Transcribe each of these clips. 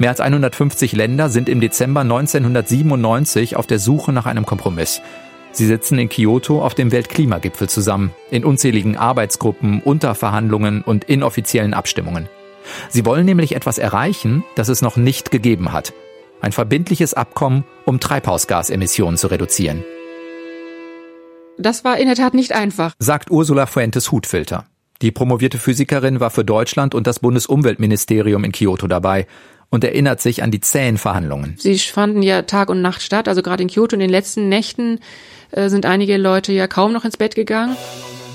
Mehr als 150 Länder sind im Dezember 1997 auf der Suche nach einem Kompromiss. Sie sitzen in Kyoto auf dem Weltklimagipfel zusammen, in unzähligen Arbeitsgruppen, Unterverhandlungen und inoffiziellen Abstimmungen. Sie wollen nämlich etwas erreichen, das es noch nicht gegeben hat. Ein verbindliches Abkommen, um Treibhausgasemissionen zu reduzieren. Das war in der Tat nicht einfach, sagt Ursula Fuentes Hutfilter. Die promovierte Physikerin war für Deutschland und das Bundesumweltministerium in Kyoto dabei und erinnert sich an die zähen Verhandlungen. Sie fanden ja Tag und Nacht statt, also gerade in Kyoto in den letzten Nächten äh, sind einige Leute ja kaum noch ins Bett gegangen.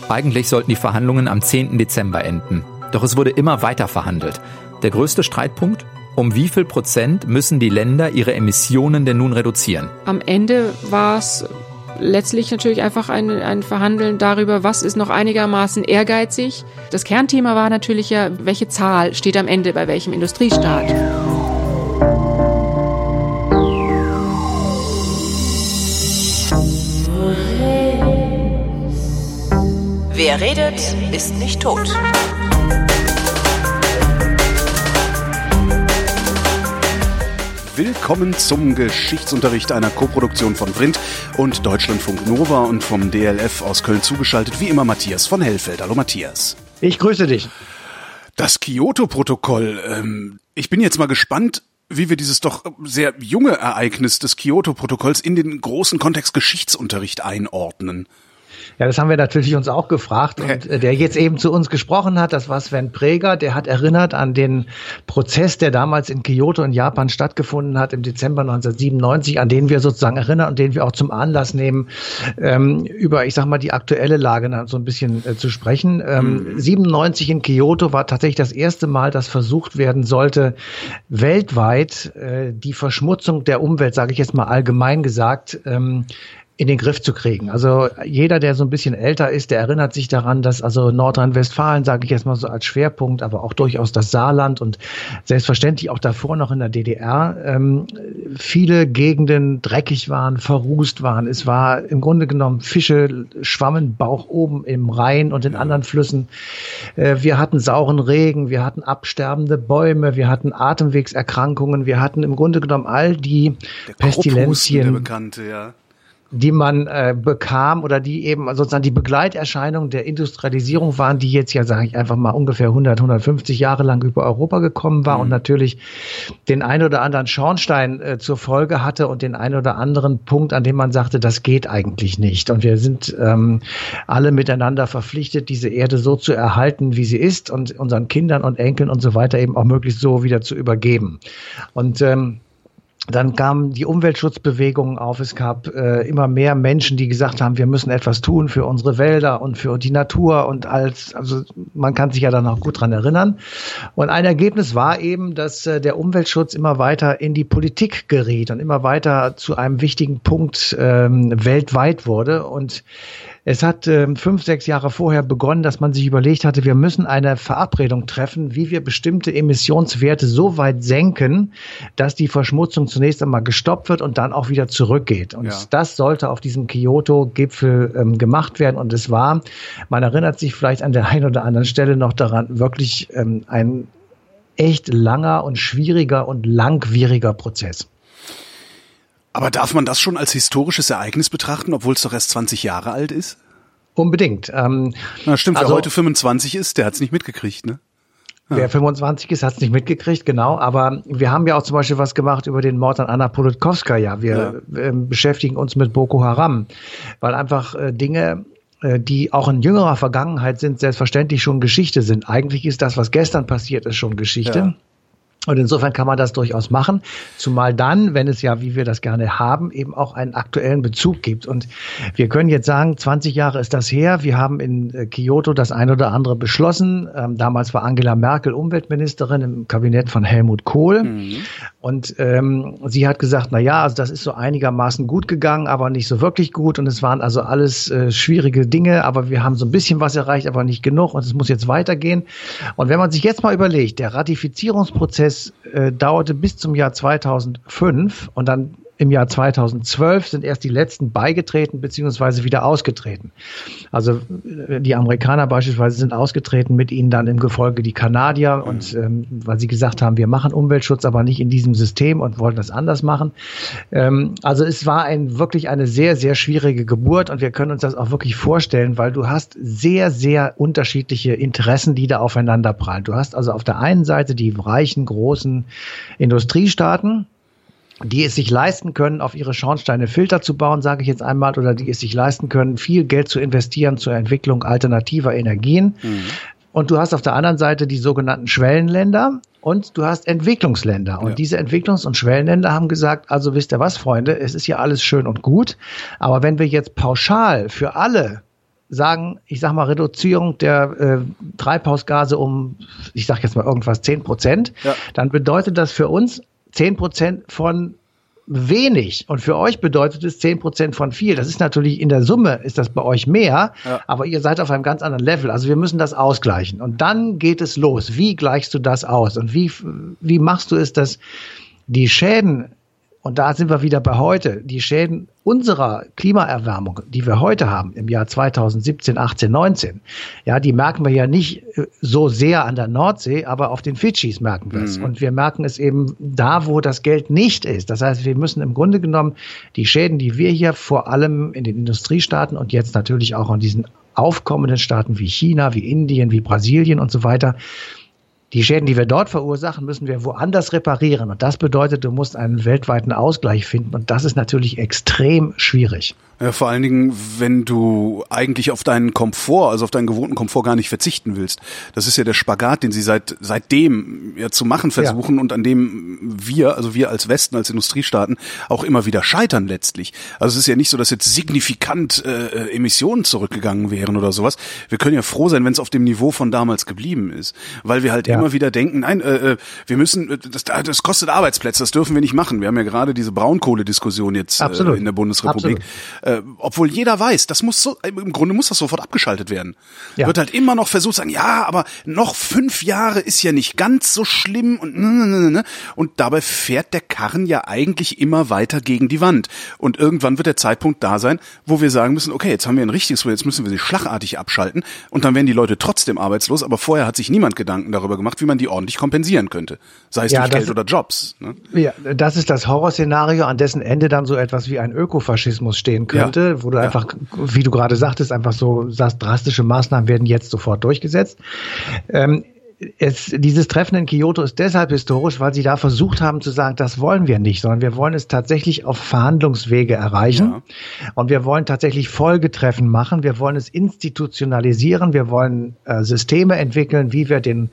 Eigentlich sollten die Verhandlungen am 10. Dezember enden. Doch es wurde immer weiter verhandelt. Der größte Streitpunkt? Um wie viel Prozent müssen die Länder ihre Emissionen denn nun reduzieren? Am Ende war es letztlich natürlich einfach ein, ein Verhandeln darüber, was ist noch einigermaßen ehrgeizig. Das Kernthema war natürlich ja, welche Zahl steht am Ende bei welchem Industriestaat. Wer redet, ist nicht tot. Willkommen zum Geschichtsunterricht einer Koproduktion von Vrindt und Deutschlandfunk Nova und vom DLF aus Köln zugeschaltet, wie immer Matthias von Hellfeld. Hallo Matthias. Ich grüße dich. Das Kyoto-Protokoll. Ähm, ich bin jetzt mal gespannt, wie wir dieses doch sehr junge Ereignis des Kyoto-Protokolls in den großen Kontext Geschichtsunterricht einordnen. Ja, das haben wir natürlich uns auch gefragt. Und äh, der jetzt eben zu uns gesprochen hat, das war Sven Präger, der hat erinnert an den Prozess, der damals in Kyoto in Japan stattgefunden hat im Dezember 1997, an den wir sozusagen erinnern und den wir auch zum Anlass nehmen, ähm, über, ich sag mal, die aktuelle Lage so ein bisschen äh, zu sprechen. Ähm, mhm. 97 in Kyoto war tatsächlich das erste Mal, dass versucht werden sollte, weltweit äh, die Verschmutzung der Umwelt, sage ich jetzt mal allgemein gesagt, ähm, in den Griff zu kriegen. Also jeder, der so ein bisschen älter ist, der erinnert sich daran, dass also Nordrhein-Westfalen, sage ich jetzt mal so als Schwerpunkt, aber auch durchaus das Saarland und selbstverständlich auch davor noch in der DDR, ähm, viele Gegenden dreckig waren, verrußt waren. Es war im Grunde genommen Fische schwammen Bauch oben im Rhein und in anderen Flüssen. Äh, wir hatten sauren Regen, wir hatten absterbende Bäume, wir hatten Atemwegserkrankungen, wir hatten im Grunde genommen all die der Pestilenzien. Der Bekannte, ja die man äh, bekam oder die eben sozusagen die Begleiterscheinungen der Industrialisierung waren, die jetzt ja, sage ich einfach mal, ungefähr 100, 150 Jahre lang über Europa gekommen war mhm. und natürlich den ein oder anderen Schornstein äh, zur Folge hatte und den ein oder anderen Punkt, an dem man sagte, das geht eigentlich nicht. Und wir sind ähm, alle miteinander verpflichtet, diese Erde so zu erhalten, wie sie ist und unseren Kindern und Enkeln und so weiter eben auch möglichst so wieder zu übergeben. Und ähm, dann kamen die Umweltschutzbewegungen auf. Es gab äh, immer mehr Menschen, die gesagt haben, wir müssen etwas tun für unsere Wälder und für die Natur und als, also man kann sich ja dann auch gut dran erinnern. Und ein Ergebnis war eben, dass äh, der Umweltschutz immer weiter in die Politik geriet und immer weiter zu einem wichtigen Punkt ähm, weltweit wurde. Und es hat äh, fünf, sechs Jahre vorher begonnen, dass man sich überlegt hatte, wir müssen eine Verabredung treffen, wie wir bestimmte Emissionswerte so weit senken, dass die Verschmutzung zunächst einmal gestoppt wird und dann auch wieder zurückgeht. Und ja. das sollte auf diesem Kyoto-Gipfel ähm, gemacht werden. Und es war, man erinnert sich vielleicht an der einen oder anderen Stelle noch daran, wirklich ähm, ein echt langer und schwieriger und langwieriger Prozess. Aber darf man das schon als historisches Ereignis betrachten, obwohl es doch erst 20 Jahre alt ist? Unbedingt. Ähm, Na stimmt, also, wer heute 25 ist, der hat es nicht mitgekriegt, ne? Ja. Wer 25 ist, hat es nicht mitgekriegt, genau. Aber wir haben ja auch zum Beispiel was gemacht über den Mord an Anna Politkovskaya. Wir ja. äh, beschäftigen uns mit Boko Haram, weil einfach äh, Dinge äh, die auch in jüngerer Vergangenheit sind, selbstverständlich schon Geschichte sind. Eigentlich ist das, was gestern passiert ist, schon Geschichte. Ja. Und insofern kann man das durchaus machen, zumal dann, wenn es ja, wie wir das gerne haben, eben auch einen aktuellen Bezug gibt. Und wir können jetzt sagen, 20 Jahre ist das her. Wir haben in äh, Kyoto das ein oder andere beschlossen. Ähm, damals war Angela Merkel Umweltministerin im Kabinett von Helmut Kohl. Mhm. Und ähm, sie hat gesagt, na ja, also das ist so einigermaßen gut gegangen, aber nicht so wirklich gut. Und es waren also alles äh, schwierige Dinge, aber wir haben so ein bisschen was erreicht, aber nicht genug. Und es muss jetzt weitergehen. Und wenn man sich jetzt mal überlegt, der Ratifizierungsprozess Prozess äh, dauerte bis zum Jahr 2005 und dann im Jahr 2012 sind erst die letzten beigetreten beziehungsweise wieder ausgetreten. Also äh, die Amerikaner beispielsweise sind ausgetreten, mit ihnen dann im Gefolge die Kanadier und ähm, weil sie gesagt haben, wir machen Umweltschutz, aber nicht in diesem System und wollten das anders machen. Ähm, also es war ein wirklich eine sehr sehr schwierige Geburt und wir können uns das auch wirklich vorstellen, weil du hast sehr sehr unterschiedliche Interessen, die da aufeinander prallen. Du hast also auf der einen Seite die reichen großen Industriestaaten, die es sich leisten können, auf ihre Schornsteine Filter zu bauen, sage ich jetzt einmal, oder die es sich leisten können, viel Geld zu investieren zur Entwicklung alternativer Energien. Mhm. Und du hast auf der anderen Seite die sogenannten Schwellenländer und du hast Entwicklungsländer. Und ja. diese Entwicklungs- und Schwellenländer haben gesagt, also wisst ihr was, Freunde, es ist ja alles schön und gut, aber wenn wir jetzt pauschal für alle sagen, ich sag mal, Reduzierung der äh, Treibhausgase um, ich sag jetzt mal irgendwas, zehn Prozent, ja. dann bedeutet das für uns 10 Prozent von wenig und für euch bedeutet es 10 Prozent von viel. Das ist natürlich in der Summe ist das bei euch mehr, ja. aber ihr seid auf einem ganz anderen Level. Also wir müssen das ausgleichen und dann geht es los. Wie gleichst du das aus und wie, wie machst du es, dass die Schäden und da sind wir wieder bei heute. Die Schäden unserer Klimaerwärmung, die wir heute haben, im Jahr 2017, 18, 19, ja, die merken wir ja nicht äh, so sehr an der Nordsee, aber auf den Fidschis merken wir es. Mhm. Und wir merken es eben da, wo das Geld nicht ist. Das heißt, wir müssen im Grunde genommen die Schäden, die wir hier vor allem in den Industriestaaten und jetzt natürlich auch an diesen aufkommenden Staaten wie China, wie Indien, wie Brasilien und so weiter, die Schäden, die wir dort verursachen, müssen wir woanders reparieren. Und das bedeutet, du musst einen weltweiten Ausgleich finden. Und das ist natürlich extrem schwierig. Ja, vor allen Dingen, wenn du eigentlich auf deinen Komfort, also auf deinen gewohnten Komfort gar nicht verzichten willst. Das ist ja der Spagat, den sie seit seitdem ja zu machen versuchen ja. und an dem wir, also wir als Westen, als Industriestaaten, auch immer wieder scheitern letztlich. Also es ist ja nicht so, dass jetzt signifikant äh, äh Emissionen zurückgegangen wären oder sowas. Wir können ja froh sein, wenn es auf dem Niveau von damals geblieben ist, weil wir halt ja. immer wieder denken, nein, äh, äh wir müssen, äh, das, das kostet Arbeitsplätze, das dürfen wir nicht machen. Wir haben ja gerade diese Braunkohlediskussion jetzt äh, in der Bundesrepublik. Absolut äh, obwohl jeder weiß, das muss so, im Grunde muss das sofort abgeschaltet werden. Ja. Wird halt immer noch versucht sagen, ja, aber noch fünf Jahre ist ja nicht ganz so schlimm und ne, ne, ne, und dabei fährt der Karren ja eigentlich immer weiter gegen die Wand. Und irgendwann wird der Zeitpunkt da sein, wo wir sagen müssen, okay, jetzt haben wir ein richtiges, jetzt müssen wir sie schlagartig abschalten und dann werden die Leute trotzdem arbeitslos, aber vorher hat sich niemand Gedanken darüber gemacht, wie man die ordentlich kompensieren könnte. Sei es ja, durch Geld oder Jobs. Ne? Ja, das ist das Horrorszenario, an dessen Ende dann so etwas wie ein Ökofaschismus stehen könnte könnte, ja. wo du ja. einfach, wie du gerade sagtest, einfach so sagst, drastische Maßnahmen werden jetzt sofort durchgesetzt. Ähm, es, dieses Treffen in Kyoto ist deshalb historisch, weil sie da versucht haben zu sagen, das wollen wir nicht, sondern wir wollen es tatsächlich auf Verhandlungswege erreichen. Ja. Und wir wollen tatsächlich Folgetreffen machen. Wir wollen es institutionalisieren. Wir wollen äh, Systeme entwickeln, wie wir den,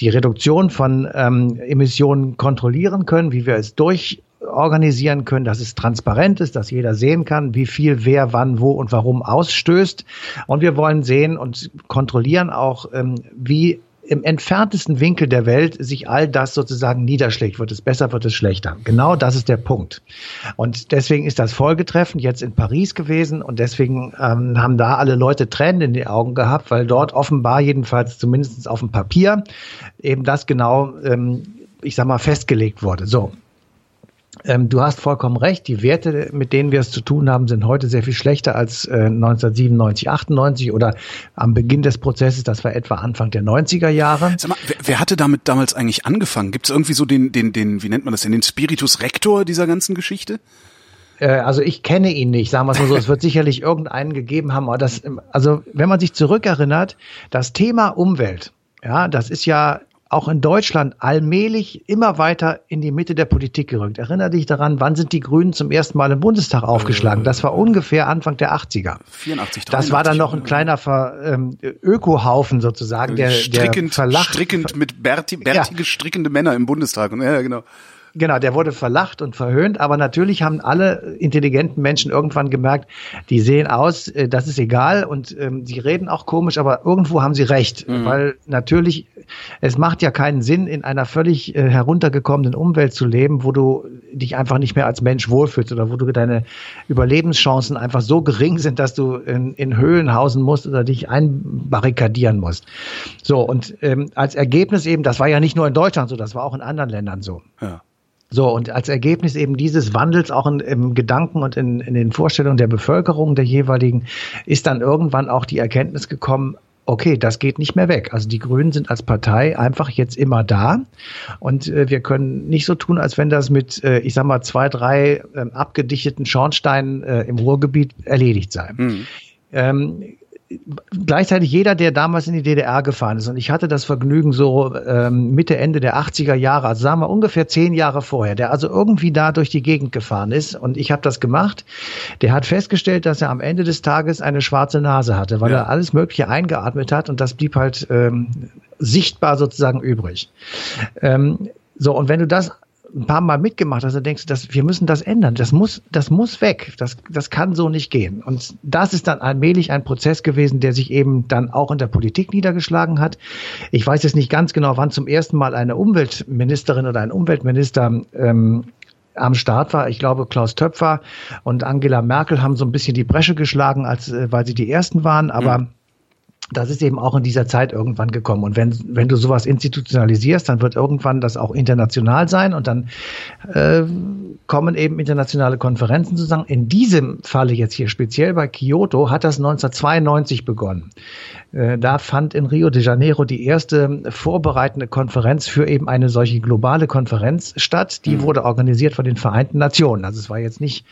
die Reduktion von ähm, Emissionen kontrollieren können, wie wir es durch organisieren können, dass es transparent ist, dass jeder sehen kann, wie viel wer wann wo und warum ausstößt. Und wir wollen sehen und kontrollieren auch, ähm, wie im entferntesten Winkel der Welt sich all das sozusagen niederschlägt. Wird es besser, wird es schlechter. Genau das ist der Punkt. Und deswegen ist das Folgetreffen jetzt in Paris gewesen und deswegen ähm, haben da alle Leute Tränen in die Augen gehabt, weil dort offenbar jedenfalls zumindest auf dem Papier eben das genau, ähm, ich sag mal, festgelegt wurde. So. Ähm, du hast vollkommen recht. Die Werte, mit denen wir es zu tun haben, sind heute sehr viel schlechter als äh, 1997, 98 oder am Beginn des Prozesses. Das war etwa Anfang der 90er Jahre. Sag mal, wer, wer hatte damit damals eigentlich angefangen? Gibt es irgendwie so den, den, den, wie nennt man das denn, den Spiritus Rector dieser ganzen Geschichte? Äh, also ich kenne ihn nicht, sagen wir es mal so. Es wird sicherlich irgendeinen gegeben haben. Aber das, also wenn man sich zurückerinnert, das Thema Umwelt, ja, das ist ja auch in Deutschland allmählich immer weiter in die Mitte der Politik gerückt. Erinnere dich daran, wann sind die Grünen zum ersten Mal im Bundestag aufgeschlagen? Das war ungefähr Anfang der 80er. 84, 83, Das war dann noch ein kleiner Ver, ähm, Ökohaufen sozusagen, der, strickend, der verlacht. Strickend mit Berti, bärtige, ja. strickende Männer im Bundestag. Ja, genau. Genau, der wurde verlacht und verhöhnt, aber natürlich haben alle intelligenten Menschen irgendwann gemerkt, die sehen aus, äh, das ist egal und ähm, sie reden auch komisch, aber irgendwo haben sie recht, mhm. weil natürlich es macht ja keinen Sinn, in einer völlig äh, heruntergekommenen Umwelt zu leben, wo du dich einfach nicht mehr als Mensch wohlfühlst oder wo du deine Überlebenschancen einfach so gering sind, dass du in, in Höhlen hausen musst oder dich einbarrikadieren musst. So und ähm, als Ergebnis eben, das war ja nicht nur in Deutschland so, das war auch in anderen Ländern so. Ja So, und als Ergebnis eben dieses Wandels auch in, im Gedanken und in, in den Vorstellungen der Bevölkerung der jeweiligen ist dann irgendwann auch die Erkenntnis gekommen, okay, das geht nicht mehr weg. Also die Grünen sind als Partei einfach jetzt immer da und äh, wir können nicht so tun, als wenn das mit, äh, ich sag mal, zwei, drei äh, abgedichteten Schornsteinen äh, im Ruhrgebiet erledigt sei. Mhm. Ähm, gleichzeitig jeder, der damals in die DDR gefahren ist, und ich hatte das Vergnügen so ähm, Mitte, Ende der 80er Jahre, also sagen wir ungefähr zehn Jahre vorher, der also irgendwie da durch die Gegend gefahren ist und ich habe das gemacht, der hat festgestellt, dass er am Ende des Tages eine schwarze Nase hatte, weil ja. er alles Mögliche eingeatmet hat und das blieb halt ähm, sichtbar sozusagen übrig. Ähm, so, und wenn du das ein paar Mal mitgemacht hast, dann denkst du, das, wir müssen das ändern. Das muss, das muss weg. Das, das kann so nicht gehen. Und das ist dann allmählich ein Prozess gewesen, der sich eben dann auch in der Politik niedergeschlagen hat. Ich weiß jetzt nicht ganz genau, wann zum ersten Mal eine Umweltministerin oder ein Umweltminister ähm, am Start war. Ich glaube, Klaus Töpfer und Angela Merkel haben so ein bisschen die Bresche geschlagen, als äh, weil sie die ersten waren. Aber mhm das ist eben auch in dieser Zeit irgendwann gekommen. Und wenn, wenn du sowas institutionalisierst, dann wird irgendwann das auch international sein und dann äh, kommen eben internationale Konferenzen zusammen. In diesem Falle jetzt hier speziell bei Kyoto hat das 1992 begonnen. Äh, da fand in Rio de Janeiro die erste vorbereitende Konferenz für eben eine solche globale Konferenz statt. Die mhm. wurde organisiert von den Vereinten Nationen. Also es war jetzt nicht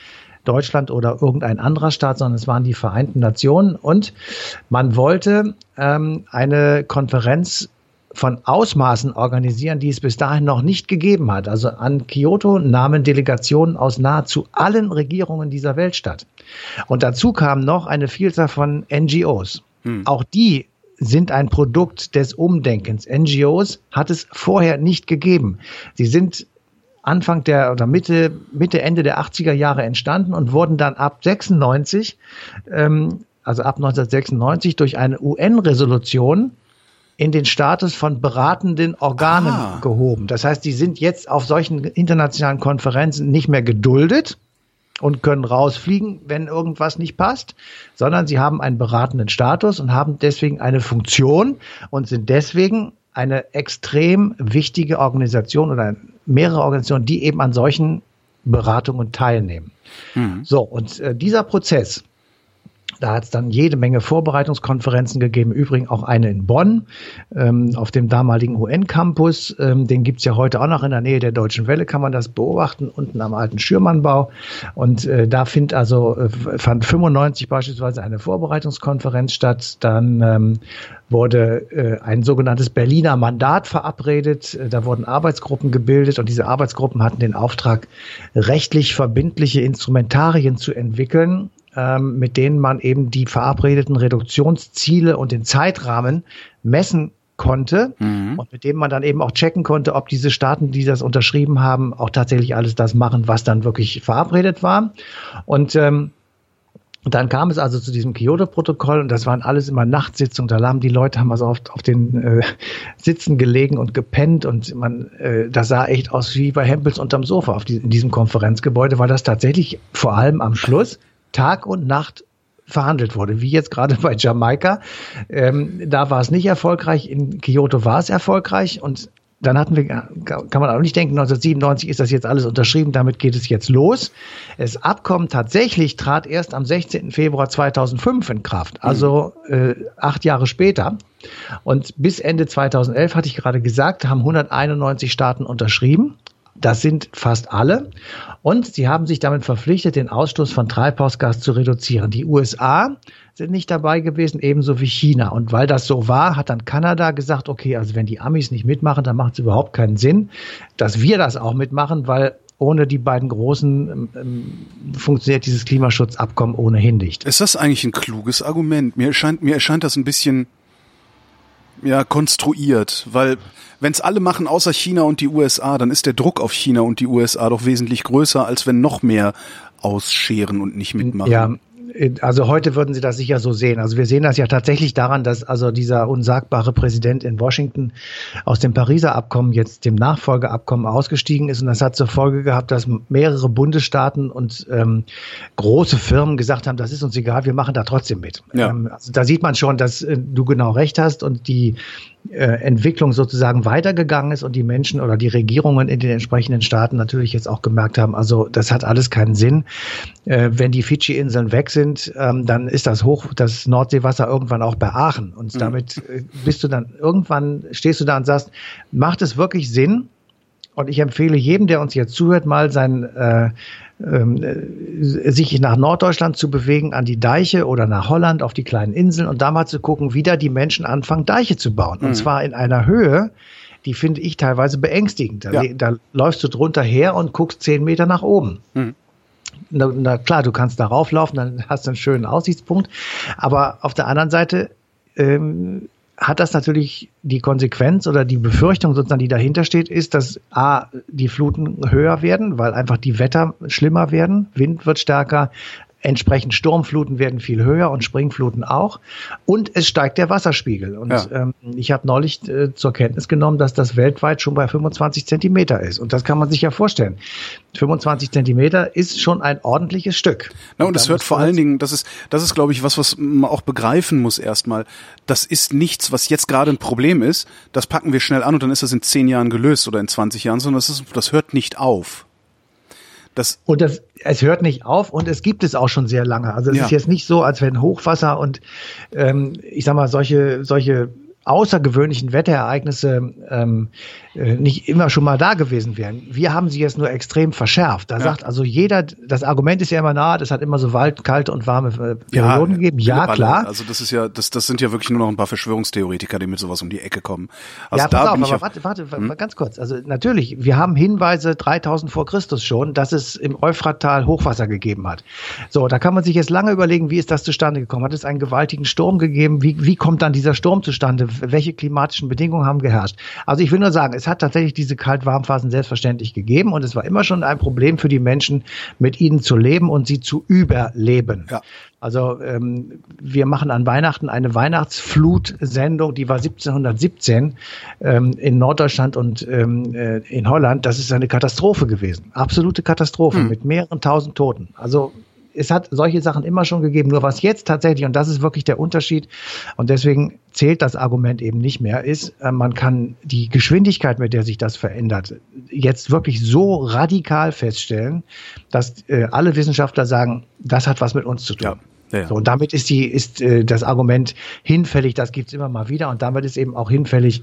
Deutschland oder irgendein anderer Staat, sondern es waren die Vereinten Nationen. Und man wollte ähm, eine Konferenz von Ausmaßen organisieren, die es bis dahin noch nicht gegeben hat. Also an Kyoto nahmen Delegationen aus nahezu allen Regierungen dieser Welt statt. Und dazu kam noch eine Vielzahl von NGOs. Hm. Auch die sind ein Produkt des Umdenkens. NGOs hat es vorher nicht gegeben. Sie sind Anfang der oder Mitte, Mitte, Ende der 80er Jahre entstanden und wurden dann ab 96, ähm, also ab 1996 durch eine UN-Resolution in den Status von beratenden Organen ah. gehoben. Das heißt, die sind jetzt auf solchen internationalen Konferenzen nicht mehr geduldet und können rausfliegen, wenn irgendwas nicht passt, sondern sie haben einen beratenden Status und haben deswegen eine Funktion und sind deswegen eine extrem wichtige Organisation oder mehrere Organisationen, die eben an solchen Beratungen teilnehmen. Mhm. So, und äh, dieser Prozess, da hat es dann jede Menge Vorbereitungskonferenzen gegeben, übrigens auch eine in Bonn ähm, auf dem damaligen UN-Campus. Ähm, den gibt's ja heute auch noch in der Nähe der Deutschen Welle, kann man das beobachten, unten am alten Schürmannbau. Und äh, da find also, äh, fand 95 beispielsweise eine Vorbereitungskonferenz statt. Dann ähm, wurde äh, ein sogenanntes Berliner Mandat verabredet. Äh, da wurden Arbeitsgruppen gebildet und diese Arbeitsgruppen hatten den Auftrag, rechtlich verbindliche Instrumentarien zu entwickeln, ähm, mit denen man eben die verabredeten Reduktionsziele und den Zeitrahmen messen konnte mhm. und mit dem man dann eben auch checken konnte, ob diese Staaten, die das unterschrieben haben, auch tatsächlich alles das machen, was dann wirklich verabredet war. Und ähm, und dann kam es also zu diesem Kyoto-Protokoll und das waren alles immer Nachtsitzungen. Da haben die Leute haben also oft auf den äh, Sitzen gelegen und gepennt und man, äh, das sah echt aus wie bei Hempels unterm Sofa auf die, in diesem Konferenzgebäude, weil das tatsächlich vor allem am Schluss Tag und Nacht verhandelt wurde, wie jetzt gerade bei Jamaika. Ähm, da war es nicht erfolgreich, in Kyoto war es erfolgreich und dann hatten wir, kann man auch nicht denken, 1997 ist das jetzt alles unterschrieben, damit geht es jetzt los. Das Abkommen tatsächlich trat erst am 16. Februar 2005 in Kraft, also äh, acht Jahre später. Und bis Ende 2011, hatte ich gerade gesagt, haben 191 Staaten unterschrieben. Das sind fast alle. Und sie haben sich damit verpflichtet, den Ausstoß von Treibhausgas zu reduzieren. Die USA sind nicht dabei gewesen, ebenso wie China. Und weil das so war, hat dann Kanada gesagt, okay, also wenn die Amis nicht mitmachen, dann macht es überhaupt keinen Sinn, dass wir das auch mitmachen, weil ohne die beiden großen ähm, ähm funktioniert dieses Klimaschutzabkommen ohnehin nicht. Ist das eigentlich ein kluges Argument? Mir erscheint, mir erscheint das ein bisschen ja, konstruiert, weil wenn es alle machen außer China und die USA, dann ist der Druck auf China und die USA doch wesentlich größer, als wenn noch mehr ausscheren und nicht mitmachen. Ja, also heute würden Sie das sicher so sehen. Also wir sehen das ja tatsächlich daran, dass also dieser unsagbare Präsident in Washington aus dem Pariser Abkommen jetzt dem Nachfolgeabkommen ausgestiegen ist. Und das hat zur Folge gehabt, dass mehrere Bundesstaaten und ähm, große Firmen gesagt haben, das ist uns egal, wir machen da trotzdem mit. Ja. Ähm, also da sieht man schon, dass äh, du genau recht hast und die äh, Entwicklung sozusagen weitergegangen ist und die Menschen oder die Regierungen in den entsprechenden Staaten natürlich jetzt auch gemerkt haben, also das hat alles keinen Sinn. Äh, wenn die Fidschi-Inseln weg sind, ähm, dann ist das Hoch, das Nordseewasser irgendwann auch bei Aachen. Und mhm. damit äh, bist du dann irgendwann, stehst du da und sagst, macht es wirklich Sinn? Und ich empfehle jedem, der uns jetzt zuhört, mal sein äh, ähm, äh, sich nach Norddeutschland zu bewegen, an die Deiche oder nach Holland auf die kleinen Inseln und da mal zu gucken, wie da die Menschen anfangen, Deiche zu bauen. Mhm. Und zwar in einer Höhe, die finde ich teilweise beängstigend. Da, ja. da, läufst du drunter her und guckst zehn Meter nach oben. Mhm. Na, na, klar, du kannst darauf laufen, dann hast du einen schönen Aussichtspunkt. Aber auf der anderen Seite ähm, hat das natürlich die Konsequenz oder die Befürchtung sozusagen, die dahinter steht, ist, dass A, die Fluten höher werden, weil einfach die Wetter schlimmer werden, Wind wird stärker, Entsprechend Sturmfluten werden viel höher und Springfluten auch. Und es steigt der Wasserspiegel. Und ja. ähm, ich habe neulich äh, zur Kenntnis genommen, dass das weltweit schon bei 25 Zentimeter ist. Und das kann man sich ja vorstellen. 25 Zentimeter ist schon ein ordentliches Stück. Na, und es hört vor allen Dingen, das ist, das ist, glaube ich, was, was man auch begreifen muss erstmal. Das ist nichts, was jetzt gerade ein Problem ist. Das packen wir schnell an und dann ist das in zehn Jahren gelöst oder in 20 Jahren, sondern das, ist, das hört nicht auf. Das und das, es hört nicht auf und es gibt es auch schon sehr lange. Also es ja. ist jetzt nicht so, als wenn Hochwasser und ähm, ich sag mal solche solche außergewöhnlichen Wetterereignisse ähm, äh, nicht immer schon mal da gewesen wären. Wir haben sie jetzt nur extrem verschärft. Da ja. sagt also jeder, das Argument ist ja immer nah, das hat immer so wald, kalte und warme äh, Perioden ja, gegeben. Ja, klar. Also das ist ja, das, das sind ja wirklich nur noch ein paar Verschwörungstheoretiker, die mit sowas um die Ecke kommen. Also ja, pass auf, aber warte, warte, hm? ganz kurz. Also natürlich, wir haben Hinweise 3000 vor Christus schon, dass es im Euphrattal Hochwasser gegeben hat. So, da kann man sich jetzt lange überlegen, wie ist das zustande gekommen? Hat es einen gewaltigen Sturm gegeben? Wie, wie kommt dann dieser Sturm zustande? Welche klimatischen Bedingungen haben geherrscht? Also ich will nur sagen, es hat tatsächlich diese Kalt-Warm-Phasen selbstverständlich gegeben und es war immer schon ein Problem für die Menschen, mit ihnen zu leben und sie zu überleben. Ja. Also ähm, wir machen an Weihnachten eine Weihnachtsflut-Sendung, die war 1717 ähm, in Norddeutschland und ähm, äh, in Holland. Das ist eine Katastrophe gewesen, absolute Katastrophe hm. mit mehreren tausend Toten. Also es hat solche Sachen immer schon gegeben. Nur was jetzt tatsächlich, und das ist wirklich der Unterschied, und deswegen zählt das Argument eben nicht mehr, ist, äh, man kann die Geschwindigkeit, mit der sich das verändert, jetzt wirklich so radikal feststellen, dass äh, alle Wissenschaftler sagen, das hat was mit uns zu tun. Ja. Ja, ja. So, und damit ist die, ist äh, das Argument hinfällig, das gibt's immer mal wieder. Und damit ist eben auch hinfällig,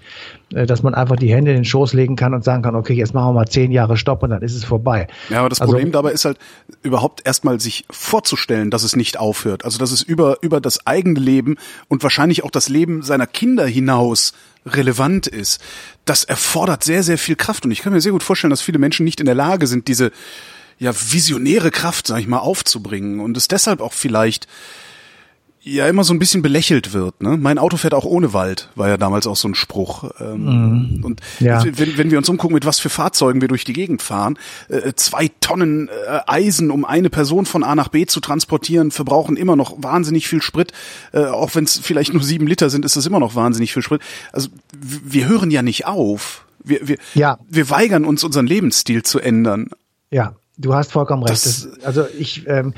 äh, dass man einfach die Hände in den Schoß legen kann und sagen kann, okay, jetzt machen wir mal zehn Jahre Stopp und dann ist es vorbei. Ja, aber das also, Problem dabei ist halt überhaupt erstmal sich vorzustellen, dass es nicht aufhört. Also dass es über, über das eigene Leben und wahrscheinlich auch das Leben seiner Kinder hinaus relevant ist. Das erfordert sehr, sehr viel Kraft. Und ich kann mir sehr gut vorstellen, dass viele Menschen nicht in der Lage sind, diese ja visionäre Kraft, sag ich mal, aufzubringen und es deshalb auch vielleicht ja immer so ein bisschen belächelt wird. Ne? Mein Auto fährt auch ohne Wald, war ja damals auch so ein Spruch. Ähm, mm. Und ja. wenn, wenn wir uns umgucken, mit was für Fahrzeugen wir durch die Gegend fahren, äh, zwei Tonnen äh, Eisen, um eine Person von A nach B zu transportieren, verbrauchen immer noch wahnsinnig viel Sprit. Äh, auch wenn es vielleicht nur sieben Liter sind, ist das immer noch wahnsinnig viel Sprit. Also wir hören ja nicht auf. Wir, wir, ja. wir weigern uns, unseren Lebensstil zu ändern. Ja, Du hast vollkommen recht. Das, das, also ich, ähm,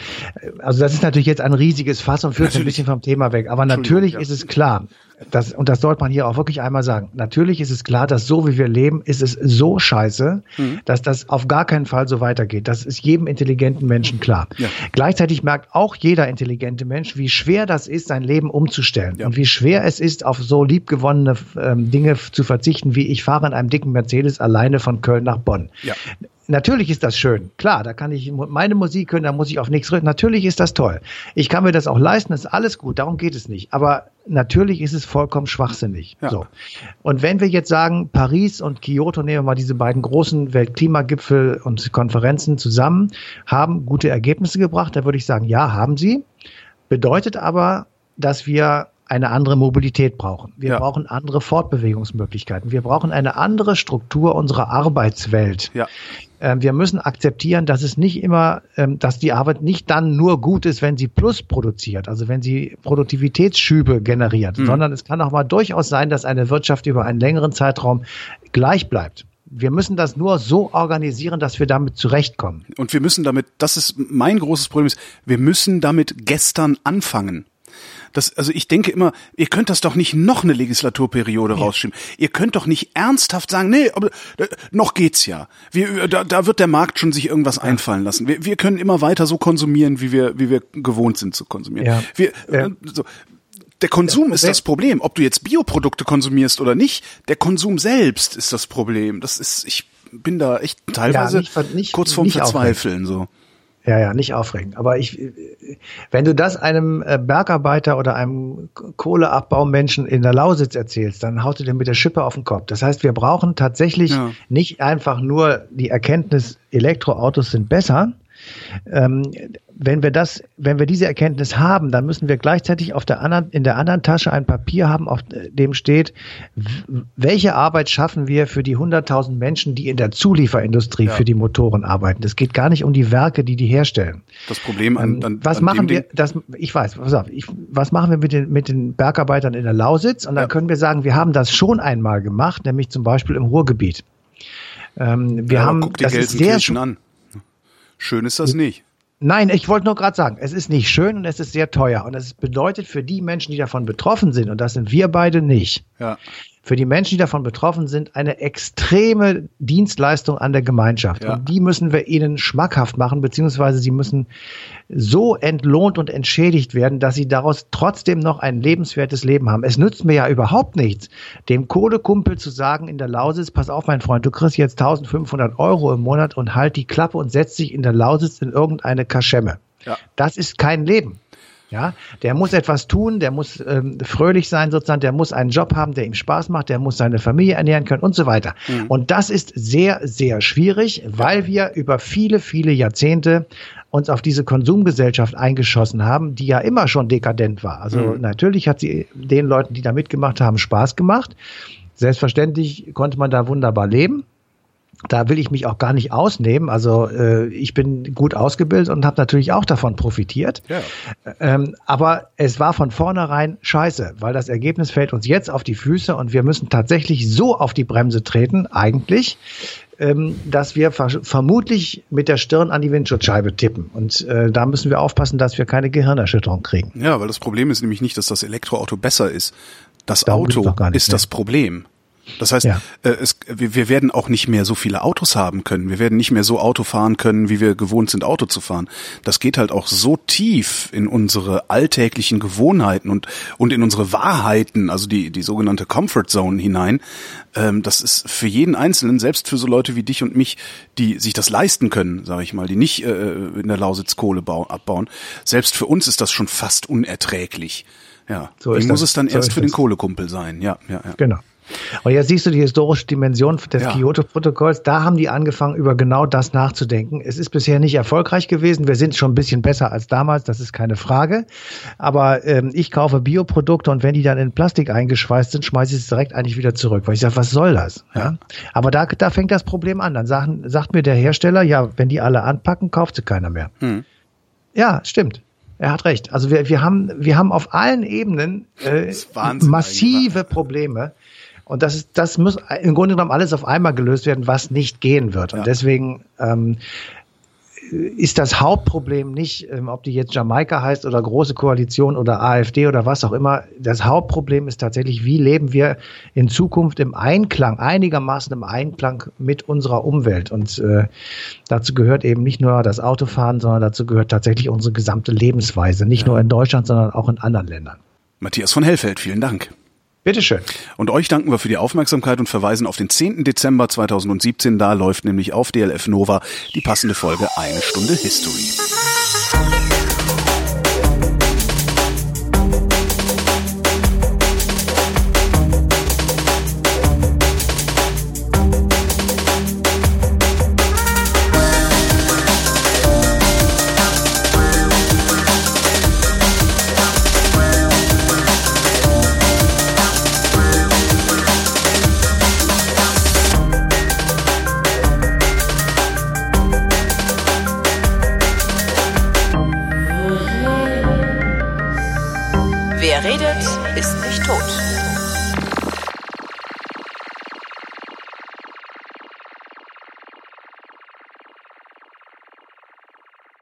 also das ist natürlich jetzt ein riesiges Fass und führt ein bisschen vom Thema weg. Aber natürlich ja. ist es klar, dass, und das sollte man hier auch wirklich einmal sagen. Natürlich ist es klar, dass so wie wir leben, ist es so scheiße, mhm. dass das auf gar keinen Fall so weitergeht. Das ist jedem intelligenten Menschen klar. Ja. Gleichzeitig merkt auch jeder intelligente Mensch, wie schwer das ist, sein Leben umzustellen ja. und wie schwer es ist, auf so liebgewonnene ähm, Dinge zu verzichten, wie ich fahre in einem dicken Mercedes alleine von Köln nach Bonn. Ja. Natürlich ist das schön. Klar, da kann ich meine Musik hören, da muss ich auf nichts rühren. Natürlich ist das toll. Ich kann mir das auch leisten, das ist alles gut, darum geht es nicht. Aber natürlich ist es vollkommen schwachsinnig. Ja. So. Und wenn wir jetzt sagen, Paris und Kyoto, nehmen wir mal diese beiden großen Weltklimagipfel und Konferenzen zusammen, haben gute Ergebnisse gebracht, da würde ich sagen, ja, haben sie. Bedeutet aber, dass wir eine andere Mobilität brauchen. Wir ja. brauchen andere Fortbewegungsmöglichkeiten. Wir brauchen eine andere Struktur unserer Arbeitswelt. Ja. Ähm, wir müssen akzeptieren, dass es nicht immer, ähm, dass die Arbeit nicht dann nur gut ist, wenn sie Plus produziert, also wenn sie Produktivitätsschübe generiert, mhm. sondern es kann auch mal durchaus sein, dass eine Wirtschaft über einen längeren Zeitraum gleich bleibt. Wir müssen das nur so organisieren, dass wir damit zurechtkommen. Und wir müssen damit, das ist mein großes Problem ist, wir müssen damit gestern anfangen. Das, also ich denke immer, ihr könnt das doch nicht noch eine Legislaturperiode ja. rausschieben. Ihr könnt doch nicht ernsthaft sagen, nee, aber äh, noch geht's ja. Wir, da, da wird der Markt schon sich irgendwas ja. einfallen lassen. Wir, wir können immer weiter so konsumieren, wie wir, wie wir gewohnt sind zu konsumieren. Ja. Wir, äh, so, der Konsum ist das Problem. Ob du jetzt Bioprodukte konsumierst oder nicht, der Konsum selbst ist das Problem. Das ist, ich bin da echt teilweise ja, nicht, nicht, kurz vorm Verzweifeln, so. Ja, ja, nicht aufregen. Aber ich, wenn du das einem äh, Bergarbeiter oder einem Kohleabbaumenschen in der Lausitz erzählst, dann haut du dir mit der Schippe auf den Kopf. Das heißt, wir brauchen tatsächlich ja. nicht einfach nur die Erkenntnis, Elektroautos sind besser, ähm, wenn wir das, wenn wir diese Erkenntnis haben, dann müssen wir gleichzeitig auf der anderen, in der anderen Tasche ein Papier haben, auf dem steht, welche Arbeit schaffen wir für die 100.000 Menschen, die in der Zulieferindustrie ja. für die Motoren arbeiten. Das geht gar nicht um die Werke, die die herstellen. Das Problem an, an was an machen wir? Das, ich weiß, pass auf, ich, was machen wir mit den mit den Bergarbeitern in der Lausitz? Und dann ja. können wir sagen, wir haben das schon einmal gemacht, nämlich zum Beispiel im Ruhrgebiet. Ähm, wir ja, haben das ist sehr an. Schön ist das nicht. Nein, ich wollte nur gerade sagen, es ist nicht schön und es ist sehr teuer. Und es bedeutet für die Menschen, die davon betroffen sind, und das sind wir beide nicht, ja für die Menschen, die davon betroffen sind, eine extreme Dienstleistung an der Gemeinschaft. Ja. Und die müssen wir ihnen schmackhaft machen, beziehungsweise sie müssen so entlohnt und entschädigt werden, dass sie daraus trotzdem noch ein lebenswertes Leben haben. Es nützt mir ja überhaupt nichts, dem Kohlekumpel zu sagen in der Lausitz, pass auf, mein Freund, du kriegst jetzt 1500 Euro im Monat und halt die Klappe und setz dich in der Lausitz in irgendeine Kaschemme. Ja. Das ist kein Leben. Ja, der muss etwas tun, der muss ähm, fröhlich sein sozusagen, der muss einen Job haben, der ihm Spaß macht, der muss seine Familie ernähren können und so weiter. Mhm. Und das ist sehr, sehr schwierig, weil wir über viele, viele Jahrzehnte uns auf diese Konsumgesellschaft eingeschossen haben, die ja immer schon dekadent war. Also mhm. natürlich hat sie den Leuten, die da mitgemacht haben, Spaß gemacht. Selbstverständlich konnte man da wunderbar leben da will ich mich auch gar nicht ausnehmen. Also äh, ich bin gut ausgebildet und habe natürlich auch davon profitiert. Ja. Ähm, aber es war von vornherein scheiße, weil das Ergebnis fällt uns jetzt auf die Füße und wir müssen tatsächlich so auf die Bremse treten, eigentlich, ähm, dass wir vermutlich mit der Stirn an die Windschutzscheibe tippen. Und äh, da müssen wir aufpassen, dass wir keine Gehirnerschütterung kriegen. Ja, weil das Problem ist nämlich nicht, dass das Elektroauto besser ist. Das Darum Auto ist das Problem. Das heißt, ja. äh, es, wir, wir werden auch nicht mehr so viele Autos haben können. Wir werden nicht mehr so Auto fahren können, wie wir gewohnt sind, Auto zu fahren. Das geht halt auch so tief in unsere alltäglichen Gewohnheiten und, und in unsere Wahrheiten, also die, die sogenannte Comfort Zone hinein. Ähm, das ist für jeden Einzelnen, selbst für so Leute wie dich und mich, die sich das leisten können, sage ich mal, die nicht äh, in der Lausitz Kohle abbauen, selbst für uns ist das schon fast unerträglich. Ja, so muss das. es dann so erst für das. den Kohlekumpel sein. Ja, ja, ja. Genau. Und jetzt siehst du die historische Dimension des ja. Kyoto-Protokolls. Da haben die angefangen, über genau das nachzudenken. Es ist bisher nicht erfolgreich gewesen. Wir sind schon ein bisschen besser als damals, das ist keine Frage. Aber ähm, ich kaufe Bioprodukte und wenn die dann in Plastik eingeschweißt sind, schmeiße ich es direkt eigentlich wieder zurück, weil ich sage, was soll das? Ja? Aber da, da fängt das Problem an. Dann sagen, sagt mir der Hersteller, ja, wenn die alle anpacken, kauft sie keiner mehr. Hm. Ja, stimmt. Er hat recht. Also wir, wir, haben, wir haben auf allen Ebenen äh, massive Probleme. Und das ist, das muss im Grunde genommen alles auf einmal gelöst werden, was nicht gehen wird. Und deswegen ähm, ist das Hauptproblem nicht, ähm, ob die jetzt Jamaika heißt oder Große Koalition oder AfD oder was auch immer. Das Hauptproblem ist tatsächlich, wie leben wir in Zukunft im Einklang, einigermaßen im Einklang mit unserer Umwelt. Und äh, dazu gehört eben nicht nur das Autofahren, sondern dazu gehört tatsächlich unsere gesamte Lebensweise. Nicht ja. nur in Deutschland, sondern auch in anderen Ländern. Matthias von Hellfeld, vielen Dank. Bitteschön. Und euch danken wir für die Aufmerksamkeit und verweisen auf den 10. Dezember 2017. Da läuft nämlich auf DLF Nova die passende Folge Eine Stunde History.